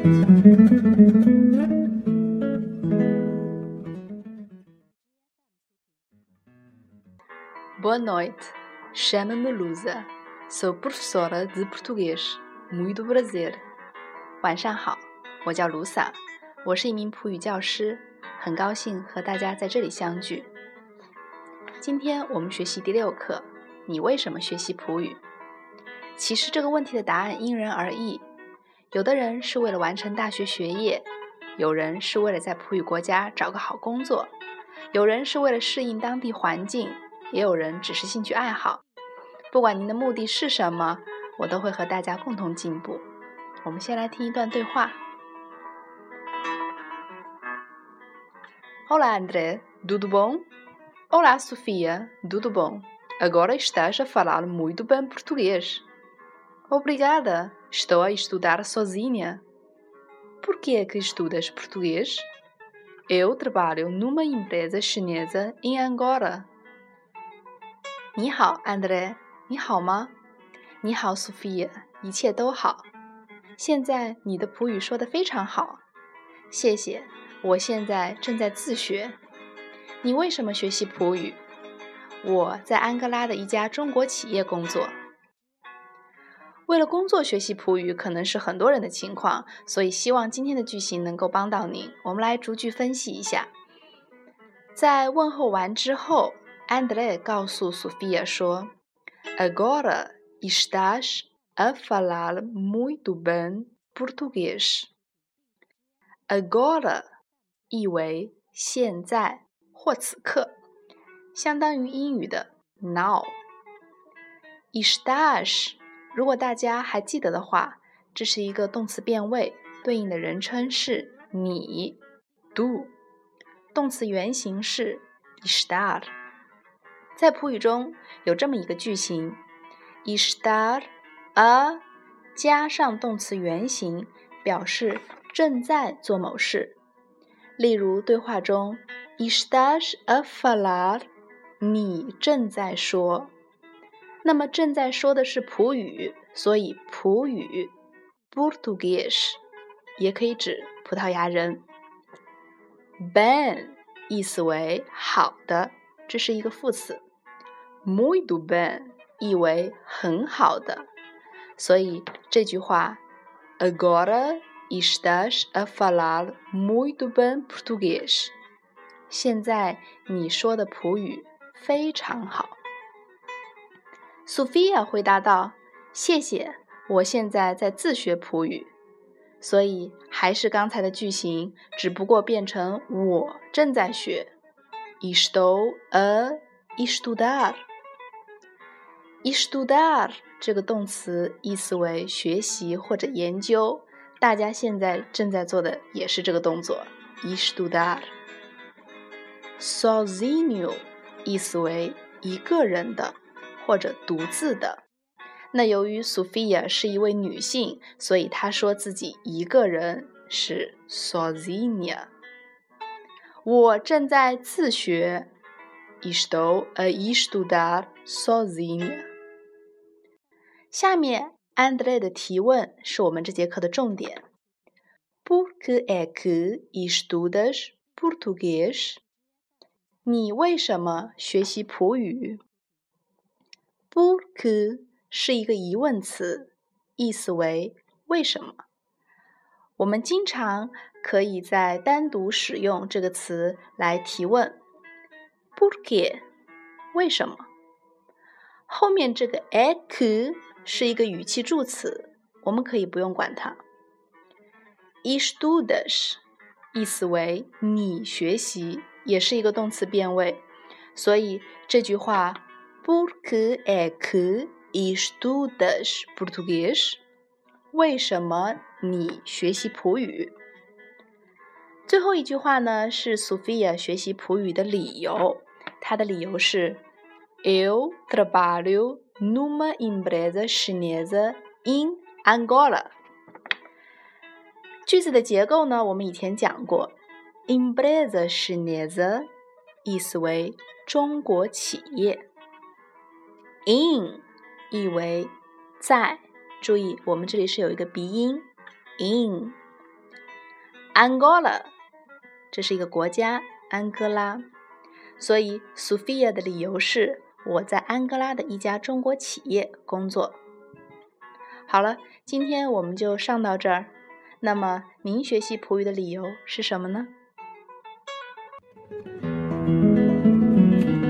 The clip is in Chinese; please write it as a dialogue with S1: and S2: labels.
S1: Boa noite, chamo-me Lusa, sou professora de português muito brasileiro. 晚上好，我叫卢萨，我是一名葡语教师，很高兴和大家在这里相聚。今天我们学习第六课，你为什么学习葡语？其实这个问题的答案因人而异。有的人是为了完成大学学业，有人是为了在葡语国家找个好工作，有人是为了适应当地环境。也有人只是兴趣爱好，不管您的目的是什么，我都会和大家共同进步。我们先来听一段对话。Olá, André, tudo bom? Olá, Sofia, tudo bom? Agora estás a falar muito bem português. Obrigada, estou a estudar sozinha. Por que é que estudas português? Eu trabalho numa empresa chinesa em Angola. 你好，安德烈，你好吗？你好，苏菲亚，一切都好。现在你的葡语说的非常好，谢谢。我现在正在自学。你为什么学习葡语？我在安哥拉的一家中国企业工作。为了工作学习葡语，可能是很多人的情况，所以希望今天的句型能够帮到您。我们来逐句分析一下。在问候完之后。André 告诉 Sofia 说：“Agora estás a falar muito bem português。”Agora 意为现在或此刻，相当于英语的 now。Estás 如果大家还记得的话，这是一个动词变位，对应的人称是你 do，动词原形是 estar。在普语中有这么一个句型：estar a 加上动词原形，表示正在做某事。例如对话中，estas a falar？你正在说。那么正在说的是葡语，所以葡语 português 也可以指葡萄牙人。ben 意思为好的，这是一个副词。Muito bem，意为很好的，所以这句话，Agora estás a falar muito bem português。现在你说的葡语非常好。Sophia 回答道：“谢谢，我现在在自学普语，所以还是刚才的句型，只不过变成我正在学。Estou a estudar。” estudar 这个动词意思为学习或者研究，大家现在正在做的也是这个动作。estudar sozinho 意思为一个人的或者独自的。那由于 Sophia 是一位女性，所以她说自己一个人是 sozinha。我正在自学，estou a estudar sozinha。下面安德烈的提问是我们这节课的重点。Por que é que estudas português？你为什么学习葡语？Por que 是一个疑问词，意思为为什么。我们经常可以在单独使用这个词来提问。Por que 为什么？后面这个 é que 是一个语气助词，我们可以不用管它。estudas 意思为你学习，也是一个动词变位，所以这句话 por que é que estudas português？为什么你学习普语？最后一句话呢是 Sophia 学习普语的理由，她的理由是 eu trabalho numa empresa chinesa in Angola。句子的结构呢，我们以前讲过，empresa chinesa 意思为中国企业，in 意为在，注意我们这里是有一个鼻音，in Angola，这是一个国家，安哥拉，所以 Sophia 的理由是。我在安哥拉的一家中国企业工作。好了，今天我们就上到这儿。那么您学习葡语的理由是什么呢？